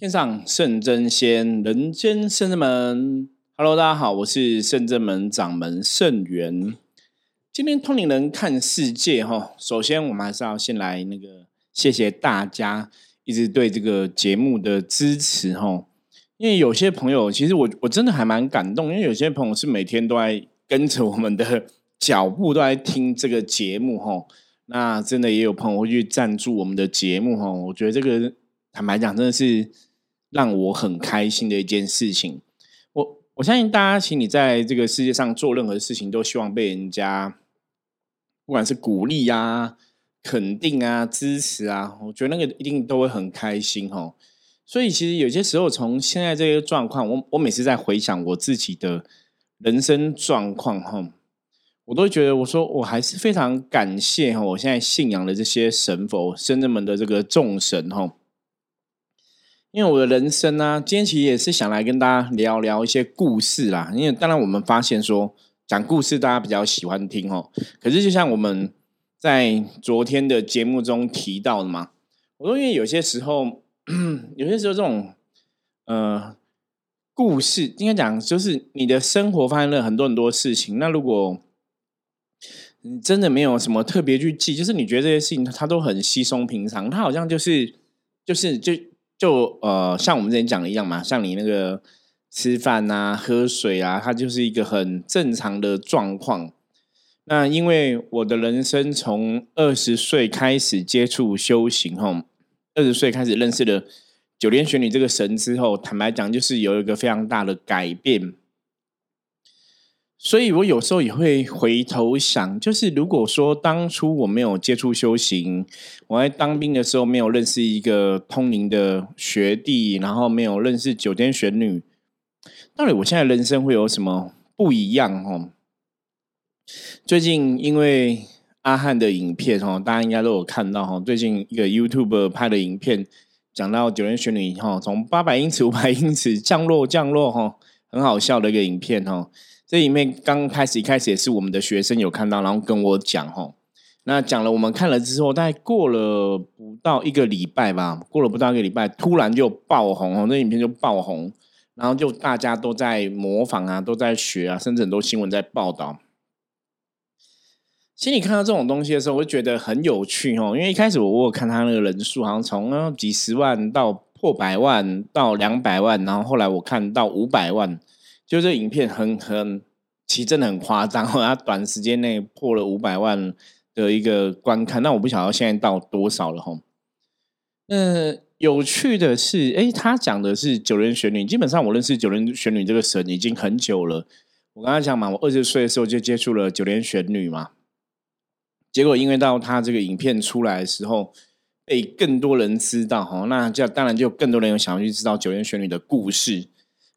天上圣真仙，人间圣真门。Hello，大家好，我是圣真门掌门圣元。今天通灵人看世界哈，首先我们还是要先来那个谢谢大家一直对这个节目的支持哈。因为有些朋友，其实我我真的还蛮感动，因为有些朋友是每天都在跟着我们的脚步，都在听这个节目哈。那真的也有朋友会去赞助我们的节目哈，我觉得这个坦白讲，真的是让我很开心的一件事情。我我相信大家，请你在这个世界上做任何事情，都希望被人家不管是鼓励啊、肯定啊、支持啊，我觉得那个一定都会很开心哦。所以其实有些时候，从现在这个状况，我我每次在回想我自己的人生状况哈。我都觉得，我说我还是非常感谢哈，我现在信仰的这些神佛、圣人们的这个众神哈，因为我的人生呢，今天其实也是想来跟大家聊聊一些故事啦。因为当然我们发现说讲故事大家比较喜欢听哦，可是就像我们在昨天的节目中提到的嘛，我说因为有些时候，有些时候这种呃故事应该讲就是你的生活发生了很多很多事情，那如果你真的没有什么特别去记，就是你觉得这些事情它都很稀松平常，它好像就是就是就就呃，像我们之前讲的一样嘛，像你那个吃饭啊、喝水啊，它就是一个很正常的状况。那因为我的人生从二十岁开始接触修行，哈，二十岁开始认识了九天玄女这个神之后，坦白讲，就是有一个非常大的改变。所以，我有时候也会回头想，就是如果说当初我没有接触修行，我在当兵的时候没有认识一个通灵的学弟，然后没有认识九天玄女，到底我现在人生会有什么不一样？哦，最近因为阿汉的影片，哦，大家应该都有看到，哈，最近一个 YouTube 拍的影片，讲到九天玄女，哈，从八百英尺、五百英尺降落，降落，哈，很好笑的一个影片，哈。这里面刚开始一开始也是我们的学生有看到，然后跟我讲吼，那讲了我们看了之后，大概过了不到一个礼拜吧，过了不到一个礼拜，突然就爆红哦，那影片就爆红，然后就大家都在模仿啊，都在学啊，甚至很多新闻在报道。心里看到这种东西的时候，我就觉得很有趣哦，因为一开始我我看他那个人数，好像从几十万到破百万到两百万，然后后来我看到五百万。就这影片很很，其实真的很夸张，它短时间内破了五百万的一个观看，那我不晓得现在到多少了哈。嗯，有趣的是，哎，他讲的是九人玄女，基本上我认识九人玄女这个神已经很久了。我刚才讲嘛，我二十岁的时候就接触了九连玄女嘛，结果因为到他这个影片出来的时候，被更多人知道哈，那就当然就更多人有想要去知道九连玄女的故事。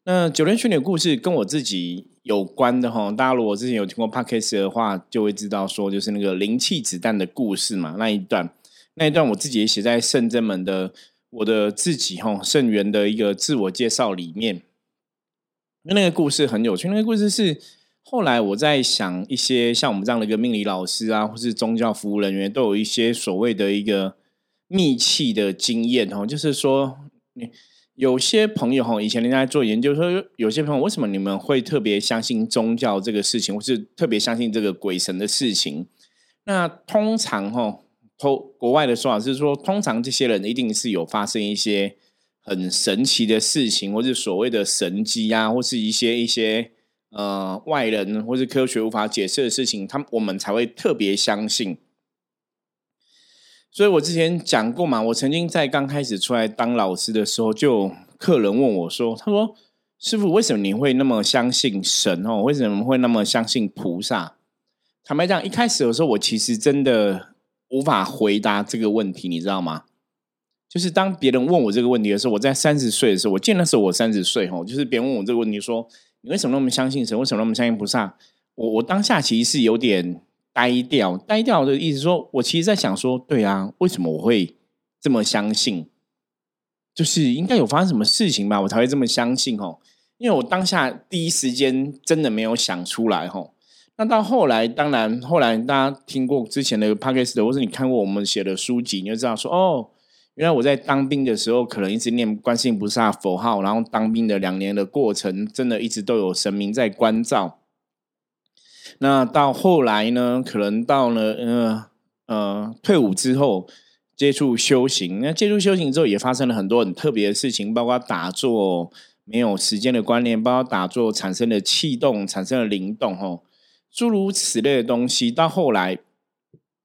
那九连玄女的故事跟我自己有关的哈，大家如果之前有听过 podcast 的话，就会知道说，就是那个灵气子弹的故事嘛。那一段，那一段我自己也写在圣真门的我的自己哈圣元的一个自我介绍里面。那那个故事很有趣，那个故事是后来我在想一些像我们这样的一个命理老师啊，或是宗教服务人员，都有一些所谓的一个密契的经验哦，就是说你。有些朋友哈，以前人家做研究说，有些朋友为什么你们会特别相信宗教这个事情，或是特别相信这个鬼神的事情？那通常哈，头国外的说法是说，通常这些人一定是有发生一些很神奇的事情，或是所谓的神迹啊，或是一些一些呃外人或是科学无法解释的事情，他们我们才会特别相信。所以我之前讲过嘛，我曾经在刚开始出来当老师的时候，就客人问我说：“他说师傅，为什么你会那么相信神哦？为什么会那么相信菩萨？”坦白讲，一开始的时候，我其实真的无法回答这个问题，你知道吗？就是当别人问我这个问题的时候，我在三十岁的时候，我记得那时候我三十岁哦，就是别人问我这个问题，说你为什么那么相信神？为什么那么相信菩萨？我我当下其实是有点。呆掉，呆掉的意思说，我其实在想说，对啊，为什么我会这么相信？就是应该有发生什么事情吧，我才会这么相信哦。因为我当下第一时间真的没有想出来吼。那到后来，当然后来大家听过之前的 podcast 或是你看过我们写的书籍，你就知道说，哦，原来我在当兵的时候，可能一直念观世音菩萨佛号，然后当兵的两年的过程，真的一直都有神明在关照。那到后来呢，可能到了呃呃退伍之后，接触修行，那接触修行之后，也发生了很多很特别的事情，包括打坐没有时间的观念，包括打坐产生的气动，产生了灵动，吼，诸如此类的东西。到后来，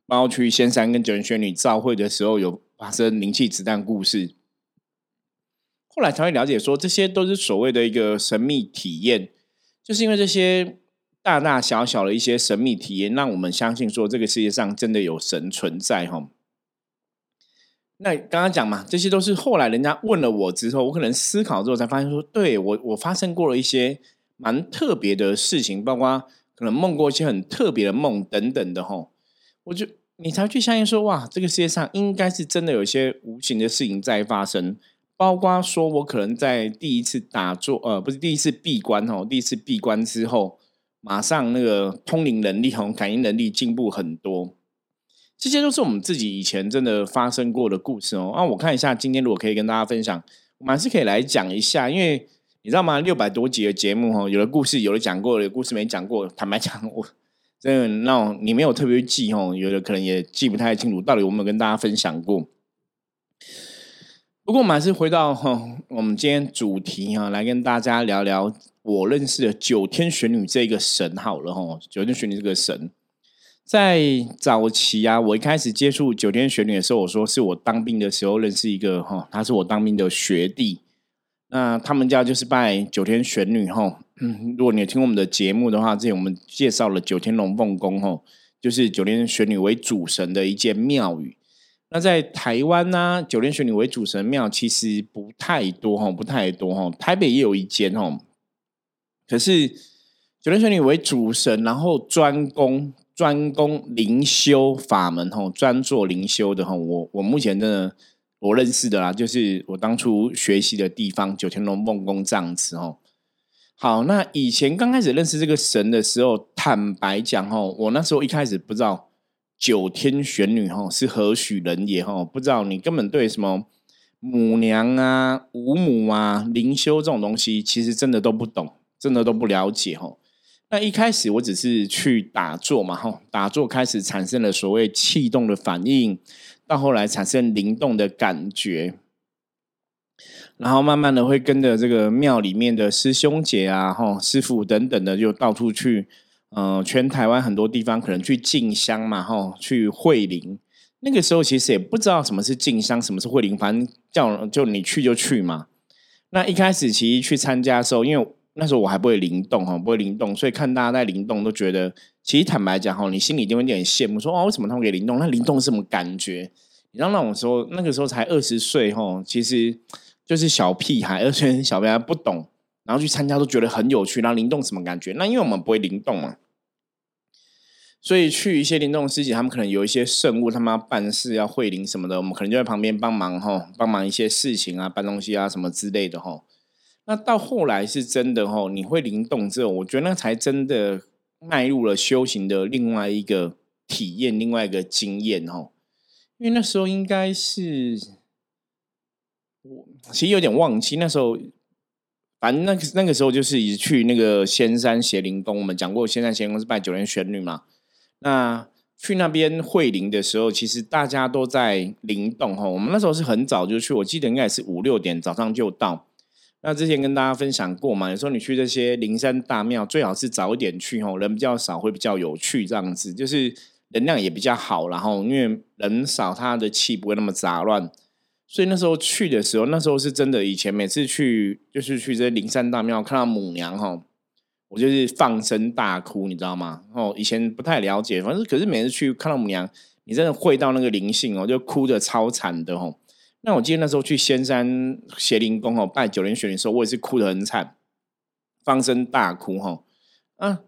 包括去仙山跟九天玄女召会的时候，有发生灵气子弹故事，后来才会了解说，这些都是所谓的一个神秘体验，就是因为这些。大大小小的一些神秘体验，让我们相信说这个世界上真的有神存在哈。那刚刚讲嘛，这些都是后来人家问了我之后，我可能思考之后才发现说，对我我发生过了一些蛮特别的事情，包括可能梦过一些很特别的梦等等的哈。我就你才去相信说，哇，这个世界上应该是真的有一些无形的事情在发生，包括说我可能在第一次打坐，呃，不是第一次闭关哦，第一次闭关之后。马上那个通灵能力和感应能力进步很多，这些都是我们自己以前真的发生过的故事哦。那我看一下，今天如果可以跟大家分享，我们还是可以来讲一下，因为你知道吗？六百多集的节目哈，有的故事有的讲过，有的故事没讲过。坦白讲，我 真的那你没有特别记哦，有的可能也记不太清楚，到底有没有跟大家分享过。不过我们还是回到哈，我们今天主题哈，来跟大家聊聊。我认识的九天玄女这个神好了哈，九天玄女这个神，在早期啊，我一开始接触九天玄女的时候，我说是我当兵的时候认识一个哈，他是我当兵的学弟，那他们家就是拜九天玄女哈。嗯，如果你有听我们的节目的话，之前我们介绍了九天龙凤宫哈，就是九天玄女为主神的一间庙宇。那在台湾呢，九天玄女为主神庙其实不太多哈，不太多哈，台北也有一间哈。可是九天玄女为主神，然后专攻专攻灵修法门吼，专做灵修的吼。我我目前真的我认识的啦，就是我当初学习的地方九天龙梦宫这样子吼。好，那以前刚开始认识这个神的时候，坦白讲吼，我那时候一开始不知道九天玄女吼是何许人也吼，不知道你根本对什么母娘啊、五母啊、灵修这种东西，其实真的都不懂。真的都不了解哦，那一开始我只是去打坐嘛吼，打坐开始产生了所谓气动的反应，到后来产生灵动的感觉，然后慢慢的会跟着这个庙里面的师兄姐啊吼师傅等等的，就到处去，嗯，全台湾很多地方可能去进香嘛吼，去会灵。那个时候其实也不知道什么是进香，什么是会灵，反正叫就你去就去嘛。那一开始其实去参加的时候，因为那时候我还不会灵动哈，不会灵动，所以看大家在灵动都觉得，其实坦白讲哈，你心里就会有点羡慕，说哦，为什么他们可以灵动？那灵动是什么感觉？你知道那种时候，那个时候才二十岁哈，其实就是小屁孩，而且小屁孩不懂，然后去参加都觉得很有趣。然后灵动什么感觉？那因为我们不会灵动嘛，所以去一些灵动师姐，他们可能有一些圣物，他们要办事要会灵什么的，我们可能就在旁边帮忙哈，帮忙一些事情啊，搬东西啊什么之类的哈。那到后来是真的哦，你会灵动之后，我觉得那才真的迈入了修行的另外一个体验，另外一个经验哦。因为那时候应该是我其实有点忘记那时候，反正那个那个时候就是一去那个仙山邪灵宫，我们讲过仙山邪灵宫是拜九天玄女嘛。那去那边会灵的时候，其实大家都在灵动哈。我们那时候是很早就去，我记得应该是五六点早上就到。那之前跟大家分享过嘛，有时候你去这些灵山大庙，最好是早一点去吼，人比较少，会比较有趣，这样子就是能量也比较好，然后因为人少，它的气不会那么杂乱。所以那时候去的时候，那时候是真的，以前每次去就是去这些灵山大庙看到母娘哈，我就是放声大哭，你知道吗？哦，以前不太了解，反正可是每次去看到母娘，你真的会到那个灵性哦，就哭的超惨的吼。那我记得那时候去仙山邪灵宫哦，拜九莲玄女的时候，我也是哭得很惨，放声大哭哈。啊，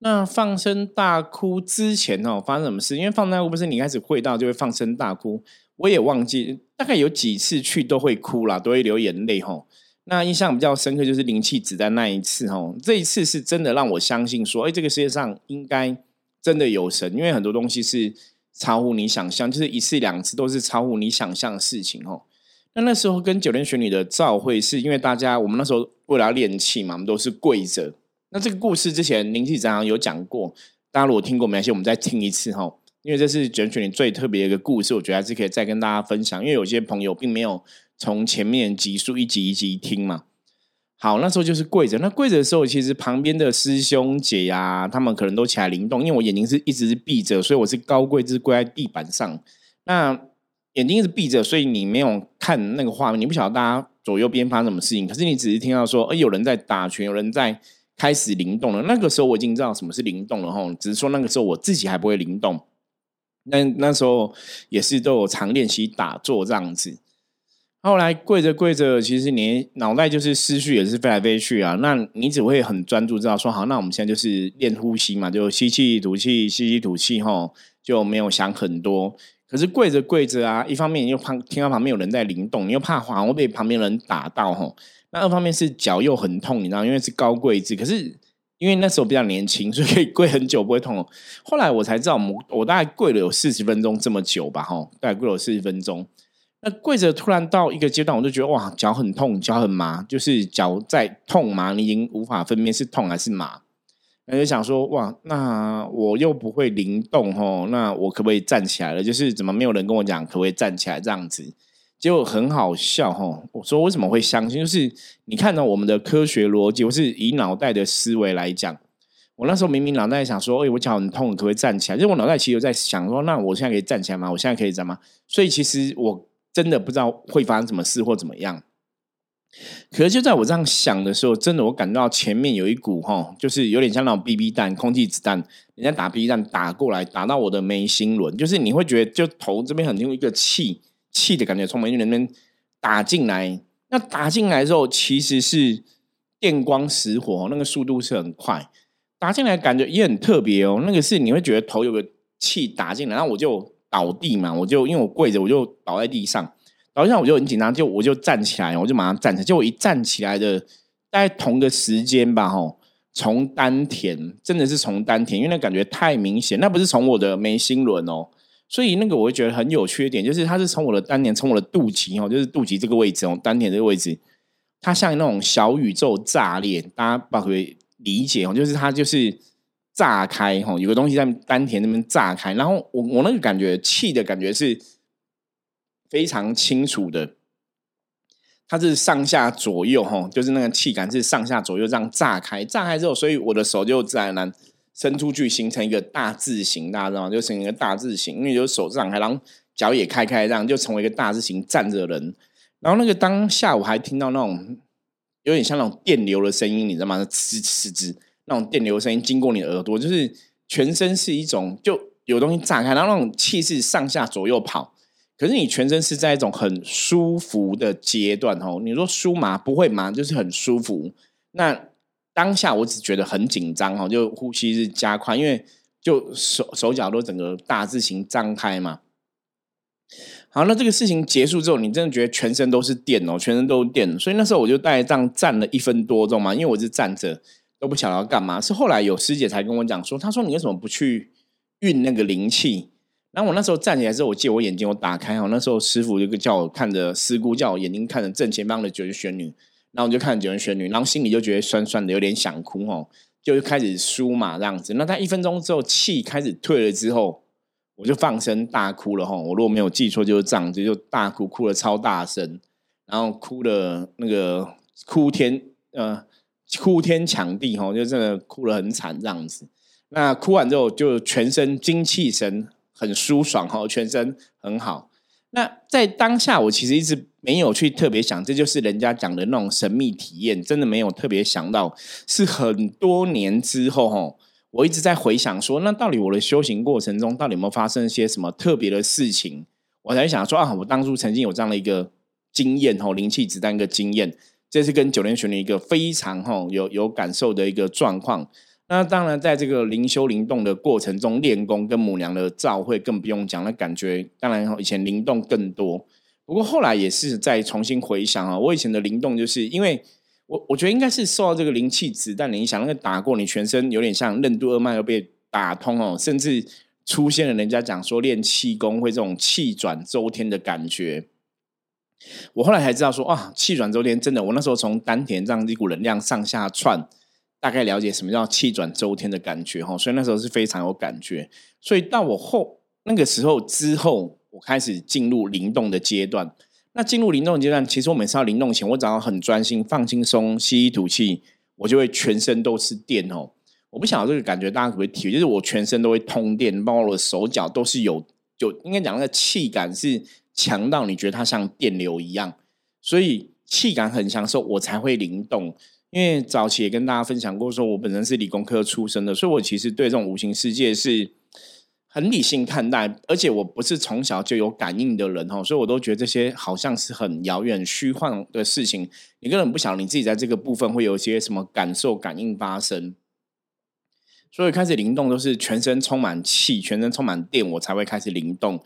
那放声大哭之前哦，发生什么事？因为放大哭不是你开始会到就会放声大哭，我也忘记大概有几次去都会哭啦，都会流眼泪哈。那印象比较深刻就是灵气子弹那一次哈，这一次是真的让我相信说，哎，这个世界上应该真的有神，因为很多东西是。超乎你想象，就是一次两次都是超乎你想象的事情哦。那那时候跟九天玄女的召会，是因为大家我们那时候为了要练气嘛，我们都是跪着。那这个故事之前灵气长有讲过，大家如果听过没关系，我们再听一次哈。因为这是九天玄女最特别的一个故事，我觉得还是可以再跟大家分享。因为有些朋友并没有从前面集数一集一集听嘛。好，那时候就是跪着。那跪着的时候，其实旁边的师兄姐呀，他们可能都起来灵动。因为我眼睛是一直是闭着，所以我是高跪，就是跪在地板上。那眼睛一直闭着，所以你没有看那个画面，你不晓得大家左右边发生什么事情。可是你只是听到说，哎，有人在打拳，有人在开始灵动了。那个时候我已经知道什么是灵动了哈，只是说那个时候我自己还不会灵动。那那时候也是都有常练习打坐这样子。后来跪着跪着，其实你脑袋就是思绪也是飞来飞去啊。那你只会很专注，知道说好，那我们现在就是练呼吸嘛，就吸气吐气，吸气吐气，吼，就没有想很多。可是跪着跪着啊，一方面又怕听到旁边有人在灵动，你又怕滑会被旁边人打到，吼。那二方面是脚又很痛，你知道，因为是高跪姿。可是因为那时候比较年轻，所以可以跪很久不会痛。后来我才知道，我我大概跪了有四十分钟这么久吧，吼，大概跪了四十分钟。那跪着突然到一个阶段，我就觉得哇，脚很痛，脚很麻，就是脚在痛麻，你已经无法分辨是痛还是麻。那就想说哇，那我又不会灵动吼，那我可不可以站起来了？就是怎么没有人跟我讲可不可以站起来这样子？结果很好笑吼，我说为什么会相信？就是你看到我们的科学逻辑，我是以脑袋的思维来讲，我那时候明明脑袋想说，哎，我脚很痛，可不可以站起来？就我脑袋其实在想说，那我现在可以站起来吗？我现在可以站吗？所以其实我。真的不知道会发生什么事或怎么样，可是就在我这样想的时候，真的我感到前面有一股哈，就是有点像那种 BB 弹、空气子弹，人家打 BB 弹打过来，打到我的眉心轮，就是你会觉得就头这边很有一个气气的感觉从眉心轮那边打进来。那打进来之后，其实是电光石火，那个速度是很快，打进来感觉也很特别哦。那个是你会觉得头有个气打进来，然后我就。倒地嘛，我就因为我跪着，我就倒在地上。倒地上我就很紧张，就我就站起来，我就马上站起来。结果一站起来的，大概同个时间吧，吼，从丹田真的是从丹田，因为那感觉太明显，那不是从我的眉心轮哦。所以那个我会觉得很有缺点，就是它是从我的丹田，从我的肚脐哦，就是肚脐这个位置哦，丹田这个位置，它像那种小宇宙炸裂，大家不可以理解哦，就是它就是。炸开哈，有个东西在丹田那边炸开，然后我我那个感觉气的感觉是非常清楚的，它是上下左右哈，就是那个气感是上下左右这样炸开，炸开之后，所以我的手就自然而然伸出去，形成一个大字形，大家知道吗？就形成一个大字形，因为有手张开，然后脚也开开，这样就成为一个大字形站着人。然后那个当下我还听到那种有点像那种电流的声音，你知道吗？呲呲呲。那种电流声音经过你的耳朵，就是全身是一种就有东西炸开，然后那种气势上下左右跑，可是你全身是在一种很舒服的阶段哦。你说舒麻不会麻，就是很舒服。那当下我只觉得很紧张哦，就呼吸是加快，因为就手手脚都整个大字形张开嘛。好，那这个事情结束之后，你真的觉得全身都是电哦，全身都是电。所以那时候我就大概这样站了一分多钟嘛，因为我是站着。都不晓得要干嘛，是后来有师姐才跟我讲说，她说你为什么不去运那个灵气？然后我那时候站起来之后，我借我眼睛我打开哦，那时候师傅就叫我看着师姑叫我眼睛看着正前方的九天玄女，然后我就看着九天玄女，然后心里就觉得酸酸的，有点想哭哦，就开始输嘛这样子。那在一分钟之后气开始退了之后，我就放声大哭了哈。我如果没有记错就是这样子，就大哭，哭了超大声，然后哭了那个哭天呃。哭天抢地哈，就真的哭了很惨这样子。那哭完之后，就全身精气神很舒爽哈，全身很好。那在当下，我其实一直没有去特别想，这就是人家讲的那种神秘体验，真的没有特别想到。是很多年之后哈，我一直在回想说，那到底我的修行过程中，到底有没有发生一些什么特别的事情？我才想说啊，我当初曾经有这样的一个经验哈，灵气子弹一个经验。这是跟九天玄的一个非常哈有有感受的一个状况。那当然，在这个灵修灵动的过程中，练功跟母娘的照会更不用讲，那感觉当然以前灵动更多。不过后来也是在重新回想啊，我以前的灵动，就是因为我我觉得应该是受到这个灵气子弹的影响，那个打过你全身有点像任督二脉都被打通哦，甚至出现了人家讲说练气功会这种气转周天的感觉。我后来才知道说啊，气转周天真的，我那时候从丹田这样一股能量上下窜，大概了解什么叫气转周天的感觉哈，所以那时候是非常有感觉。所以到我后那个时候之后，我开始进入灵动的阶段。那进入灵动阶段，其实我每次要灵动前，我只要很专心、放轻松、吸一吐气，我就会全身都是电哦。我不晓得这个感觉大家可不可以体会，就是我全身都会通电，包括我的手脚都是有，就应该讲那个气感是。强到你觉得它像电流一样，所以气感很强的，时候我才会灵动。因为早期也跟大家分享过，说我本身是理工科出身的，所以我其实对这种无形世界是很理性看待，而且我不是从小就有感应的人哦，所以我都觉得这些好像是很遥远、虚幻的事情。你根本不晓得你自己在这个部分会有一些什么感受、感应发生。所以开始灵动都是全身充满气、全身充满电，我才会开始灵动。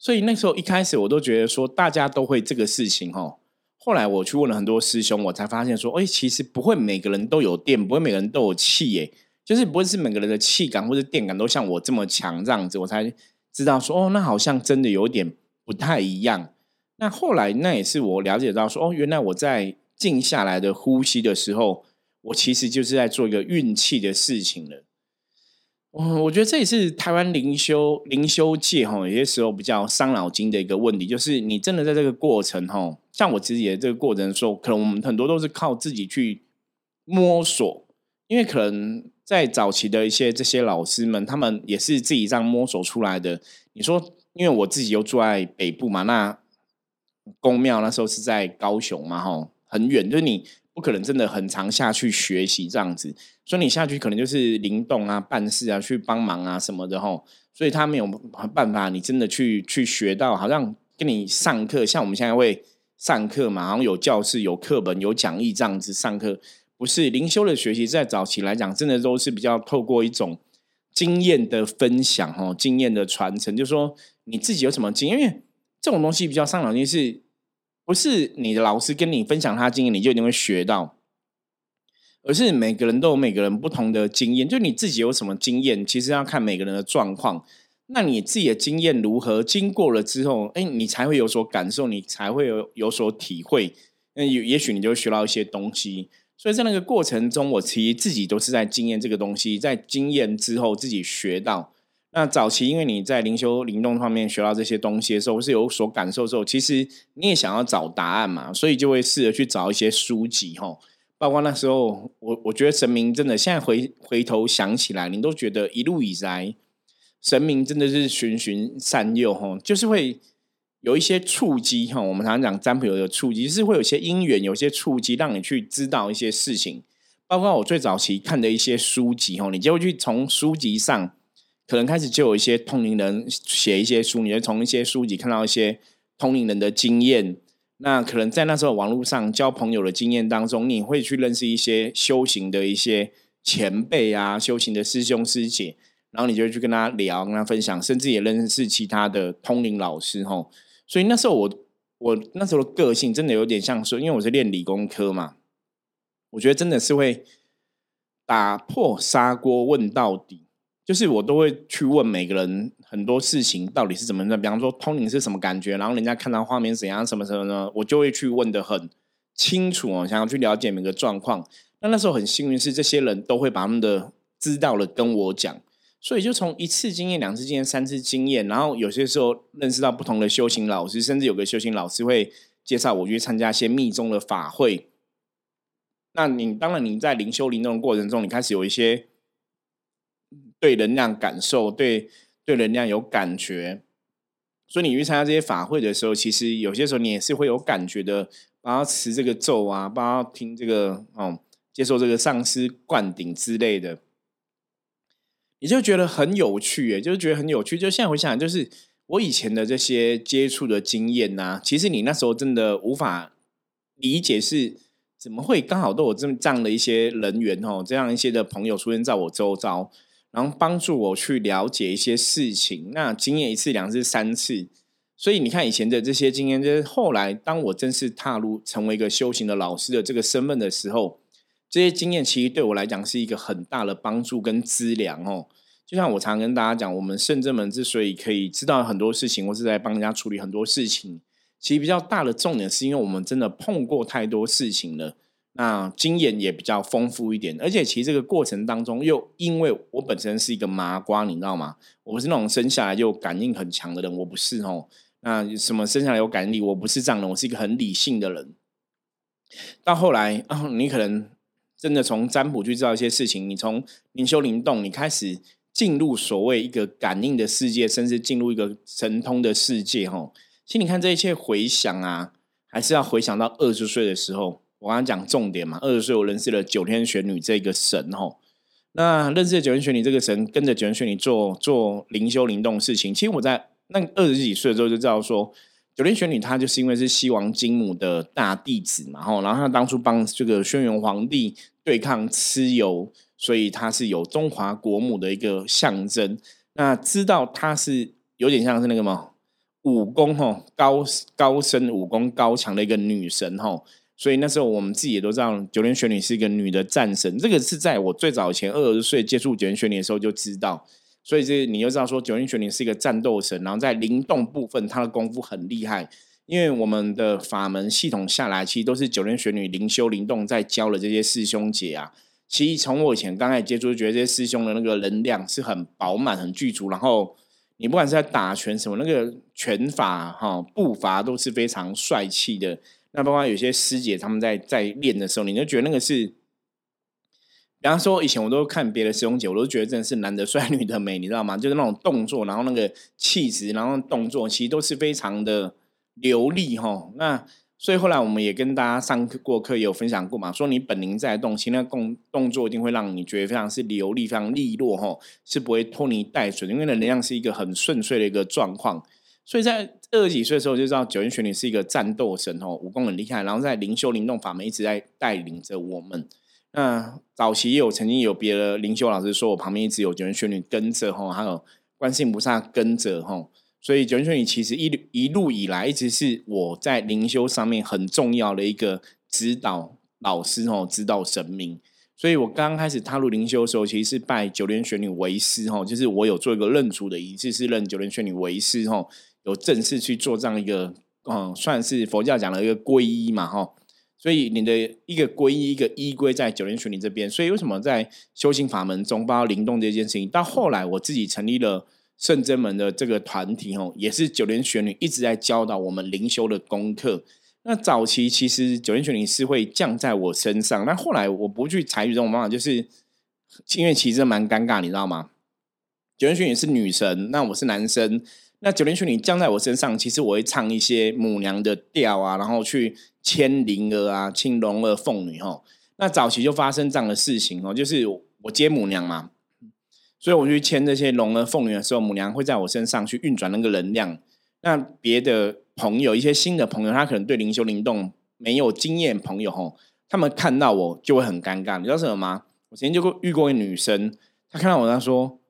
所以那时候一开始我都觉得说大家都会这个事情哦，后来我去问了很多师兄，我才发现说，哎，其实不会每个人都有电，不会每个人都有气，耶，就是不会是每个人的气感或者电感都像我这么强这样子，我才知道说，哦，那好像真的有点不太一样。那后来那也是我了解到说，哦，原来我在静下来的呼吸的时候，我其实就是在做一个运气的事情了。嗯，我觉得这也是台湾灵修灵修界哈，有些时候比较伤脑筋的一个问题，就是你真的在这个过程哈，像我自己的这个过程的时候，可能我们很多都是靠自己去摸索，因为可能在早期的一些这些老师们，他们也是自己这样摸索出来的。你说，因为我自己又住在北部嘛，那宫庙那时候是在高雄嘛，哈，很远，就是你。不可能真的很常下去学习这样子，所以你下去可能就是灵动啊、办事啊、去帮忙啊什么的吼，所以他没有办法，你真的去去学到，好像跟你上课，像我们现在会上课嘛，好像有教室、有课本、有讲义这样子上课，不是灵修的学习，在早期来讲，真的都是比较透过一种经验的分享哦，经验的传承，就说你自己有什么经验，因为这种东西比较上脑筋是。不是你的老师跟你分享他经验，你就一定会学到，而是每个人都有每个人不同的经验。就你自己有什么经验，其实要看每个人的状况。那你自己的经验如何？经过了之后，哎，你才会有所感受，你才会有有所体会。那也也许你就学到一些东西。所以在那个过程中，我其实自己都是在经验这个东西，在经验之后自己学到。那早期，因为你在灵修灵动方面学到这些东西的时候，是有所感受的时候，其实你也想要找答案嘛，所以就会试着去找一些书籍哈。包括那时候，我我觉得神明真的，现在回回头想起来，你都觉得一路以来，神明真的是循循善诱哈，就是会有一些触机哈。我们常常讲占卜有的触机，是会有些因缘，有些触机让你去知道一些事情。包括我最早期看的一些书籍哈，你就会去从书籍上。可能开始就有一些通灵人写一些书，你会从一些书籍看到一些通灵人的经验。那可能在那时候网络上交朋友的经验当中，你会去认识一些修行的一些前辈啊，修行的师兄师姐，然后你就去跟他聊，跟他分享，甚至也认识其他的通灵老师吼。所以那时候我我那时候的个性真的有点像说，因为我是练理工科嘛，我觉得真的是会打破砂锅问到底。就是我都会去问每个人很多事情到底是怎么的，比方说通灵是什么感觉，然后人家看到画面怎样，什么什么呢？我就会去问的很清楚哦，想要去了解每个状况。那那时候很幸运是这些人都会把他们的知道了跟我讲，所以就从一次经验、两次经验、三次经验，然后有些时候认识到不同的修行老师，甚至有个修行老师会介绍我去参加一些密宗的法会。那你当然你在灵修灵动的过程中，你开始有一些。对能量感受，对对能量有感觉，所以你去参加这些法会的时候，其实有些时候你也是会有感觉的。帮他持这个咒啊，帮他听这个哦，接受这个上师灌顶之类的，你就觉得很有趣，诶，就是觉得很有趣。就现在回想，就是我以前的这些接触的经验呐，其实你那时候真的无法理解是怎么会刚好都有这么这样的一些人员哦，这样一些的朋友出现在我周遭。然后帮助我去了解一些事情，那经验一次、两次、三次，所以你看以前的这些经验，就是后来当我正式踏入成为一个修行的老师的这个身份的时候，这些经验其实对我来讲是一个很大的帮助跟资粮哦。就像我常跟大家讲，我们圣正门之所以可以知道很多事情，或是在帮人家处理很多事情，其实比较大的重点是因为我们真的碰过太多事情了，那经验也比较丰富一点。而且其实这个过程当中，又因为我本身是一个麻瓜，你知道吗？我不是那种生下来就感应很强的人，我不是哦。那什么生下来有感应力，我不是这样的，我是一个很理性的人。到后来啊，你可能真的从占卜去知道一些事情，你从灵修灵动，你开始。进入所谓一个感应的世界，甚至进入一个神通的世界，哈！其实你看这一切回想啊，还是要回想到二十岁的时候。我刚刚讲重点嘛，二十岁我认识了九天玄女这个神，吼。那认识了九天玄女这个神，跟着九天玄女做做灵修灵动事情。其实我在那二十几岁的时候就知道说，九天玄女她就是因为是西王金母的大弟子嘛，吼。然后她当初帮这个轩辕皇帝对抗蚩尤。所以她是有中华国母的一个象征。那知道她是有点像是那个嘛武功吼高高深武功高强的一个女神吼。所以那时候我们自己也都知道九天玄女是一个女的战神。这个是在我最早前二十岁接触九天玄女的时候就知道。所以这你就知道说九天玄女是一个战斗神，然后在灵动部分她的功夫很厉害。因为我们的法门系统下来，其实都是九天玄女灵修灵动在教了这些师兄姐啊。其实从我以前刚开始接触，觉得这些师兄的那个能量是很饱满、很具足。然后你不管是在打拳什么，那个拳法哈步伐都是非常帅气的。那包括有些师姐他们在在练的时候，你就觉得那个是，比方说以前我都看别的师兄姐，我都觉得真的是男的帅、女的美，你知道吗？就是那种动作，然后那个气质，然后动作，其实都是非常的流利哈。那所以后来我们也跟大家上课过课，也有分享过嘛，说你本灵在动，其实那动动作一定会让你觉得非常是流利、非常利落，哈，是不会拖泥带水，因为能量是一个很顺遂的一个状况。所以在二十几岁的时候就知道九阴玄女是一个战斗神，哦，武功很厉害，然后在灵修灵动法门一直在带领着我们。那早期也有曾经有别的灵修老师说我旁边一直有九阴玄女跟着，哈，还有观世音菩萨跟着，哈。所以九天玄女其实一一路以来一直是我在灵修上面很重要的一个指导老师哦，指导神明。所以我刚刚开始踏入灵修的时候，其实是拜九天玄女为师哦，就是我有做一个认主的仪式，是认九天玄女为师哦，有正式去做这样一个嗯，算是佛教讲的一个皈依嘛哈。所以你的一个皈依，一个依归在九天玄女这边。所以为什么在修行法门中，包括灵动这件事情，到后来我自己成立了。圣真门的这个团体哦，也是九莲玄女一直在教导我们灵修的功课。那早期其实九莲玄女是会降在我身上，那后来我不去采取这种方法，就是因为其实蛮尴尬，你知道吗？九莲玄女是女神，那我是男生，那九莲玄女降在我身上，其实我会唱一些母娘的调啊，然后去牵灵儿啊，牵龙儿凤女哦。那早期就发生这样的事情哦，就是我接母娘嘛。所以我去牵这些龙儿凤女的时候，母娘会在我身上去运转那个能量。那别的朋友，一些新的朋友，他可能对灵修灵动没有经验，朋友吼，他们看到我就会很尴尬。你知道什么吗？我之前就遇过一个女生，她看到我，她说：“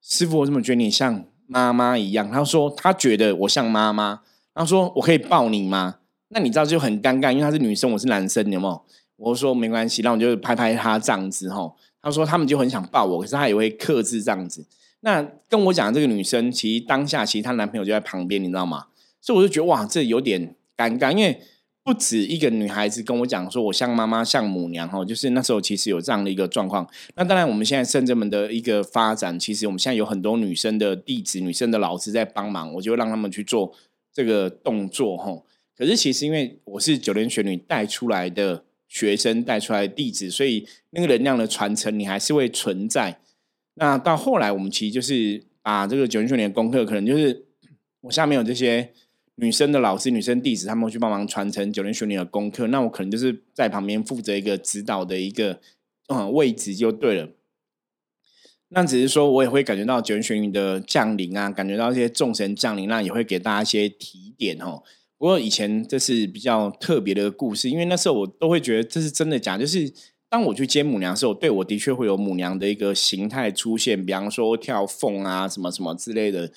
师傅，我怎么觉得你像妈妈一样？”她说：“她觉得我像妈妈。”她说：“我可以抱你吗？”那你知道就很尴尬，因为她是女生，我是男生，有没有？我说没关系，那我就拍拍她这样子吼。他说他们就很想抱我，可是他也会克制这样子。那跟我讲这个女生，其实当下其实她男朋友就在旁边，你知道吗？所以我就觉得哇，这有点尴尬，因为不止一个女孩子跟我讲说我像妈妈像母娘哈，就是那时候其实有这样的一个状况。那当然我们现在圣者们的一个发展，其实我们现在有很多女生的弟子、女生的老师在帮忙，我就让他们去做这个动作哈。可是其实因为我是九莲玄女带出来的。学生带出来的弟子，所以那个能量的传承你还是会存在。那到后来，我们其实就是把这个九零九年功课，可能就是我下面有这些女生的老师、女生弟子，他们会去帮忙传承九零九年的功课。那我可能就是在旁边负责一个指导的一个嗯位置就对了。那只是说我也会感觉到九零九年的降临啊，感觉到一些众神降临，那也会给大家一些提点哦。不过以前这是比较特别的故事，因为那时候我都会觉得这是真的假。就是当我去接母娘的时候，对我的确会有母娘的一个形态出现，比方说跳凤啊什么什么之类的。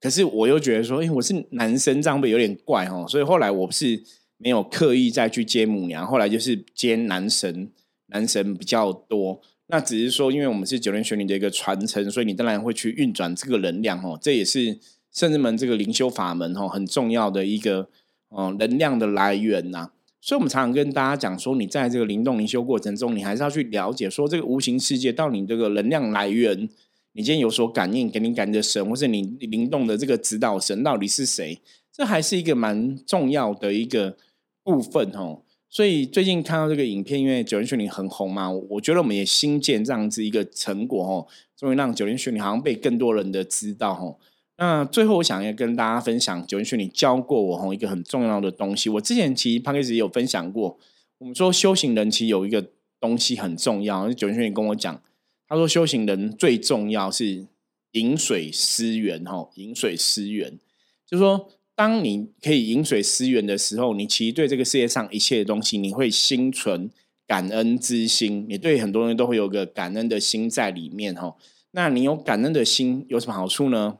可是我又觉得说，哎，我是男生，这样会有点怪哦。所以后来我是没有刻意再去接母娘，后来就是接男神，男神比较多。那只是说，因为我们是九天玄女的一个传承，所以你当然会去运转这个能量哦。这也是圣人们这个灵修法门哦很重要的一个哦能量的来源呐。所以我们常常跟大家讲说，你在这个灵动灵修过程中，你还是要去了解说这个无形世界到你这个能量来源。你今天有所感应，给你感的神，或是你灵动的这个指导神到底是谁？这还是一个蛮重要的一个部分哦。所以最近看到这个影片，因为九天玄女很红嘛，我觉得我们也新建这样子一个成果哦，终于让九天玄女好像被更多人的知道哦。那最后我想要跟大家分享九天玄女教过我哦一个很重要的东西。我之前其实 p 开始也有分享过，我们说修行人其实有一个东西很重要，九天玄女跟我讲。他说：“修行人最重要是饮水思源，哈，饮水思源，就是说，当你可以饮水思源的时候，你其实对这个世界上一切的东西，你会心存感恩之心，你对很多人都会有个感恩的心在里面，哈。那你有感恩的心有什么好处呢？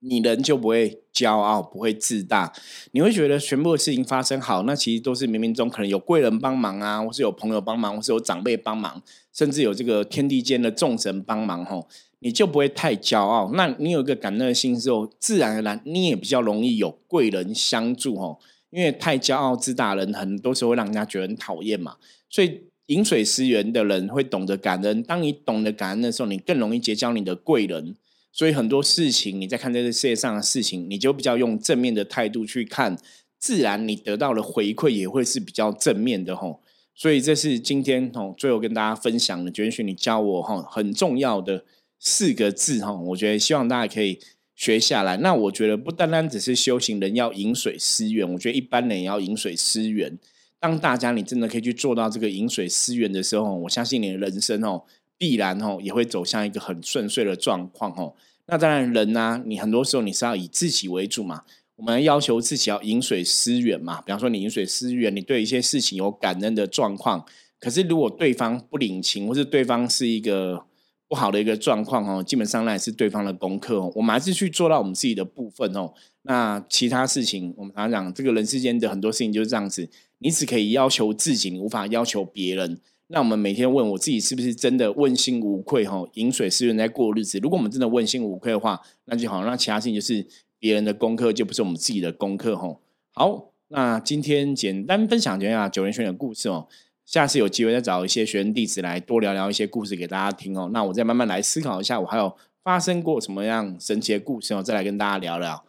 你人就不会骄傲，不会自大，你会觉得全部的事情发生好，那其实都是冥冥中可能有贵人帮忙啊，或是有朋友帮忙，或是有长辈帮忙。”甚至有这个天地间的众神帮忙吼，你就不会太骄傲。那你有一个感恩的心之后，自然而然你也比较容易有贵人相助吼。因为太骄傲自大人，很多时候会让人家觉得很讨厌嘛。所以饮水思源的人会懂得感恩。当你懂得感恩的时候，你更容易结交你的贵人。所以很多事情你在看这个世界上的事情，你就比较用正面的态度去看，自然你得到的回馈也会是比较正面的吼。所以这是今天哦，最后跟大家分享的，觉得你教我哈很重要的四个字哈，我觉得希望大家可以学下来。那我觉得不单单只是修行人要饮水思源，我觉得一般人也要饮水思源。当大家你真的可以去做到这个饮水思源的时候，我相信你的人生哦，必然哦也会走向一个很顺遂的状况哦。那当然人呢，你很多时候你是要以自己为主嘛。我们要求自己要饮水思源嘛，比方说你饮水思源，你对一些事情有感恩的状况。可是如果对方不领情，或是对方是一个不好的一个状况哦，基本上那也是对方的功课哦。我们还是去做到我们自己的部分哦。那其他事情，我们常常讲，这个人世间的很多事情就是这样子，你只可以要求自己，你无法要求别人。那我们每天问我自己，是不是真的问心无愧？哈，饮水思源在过日子。如果我们真的问心无愧的话，那就好。那其他事情就是。别人的功课就不是我们自己的功课吼。好，那今天简单分享一下九人轩的故事哦。下次有机会再找一些学生弟子来多聊聊一些故事给大家听哦。那我再慢慢来思考一下，我还有发生过什么样神奇的故事哦，再来跟大家聊聊。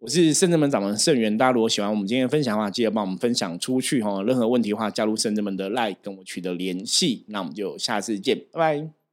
我是圣智门掌门圣元，大家如果喜欢我们今天分享的话，记得帮我们分享出去哦。任何问题的话，加入圣智门的 Line 跟我取得联系。那我们就下次见，拜拜。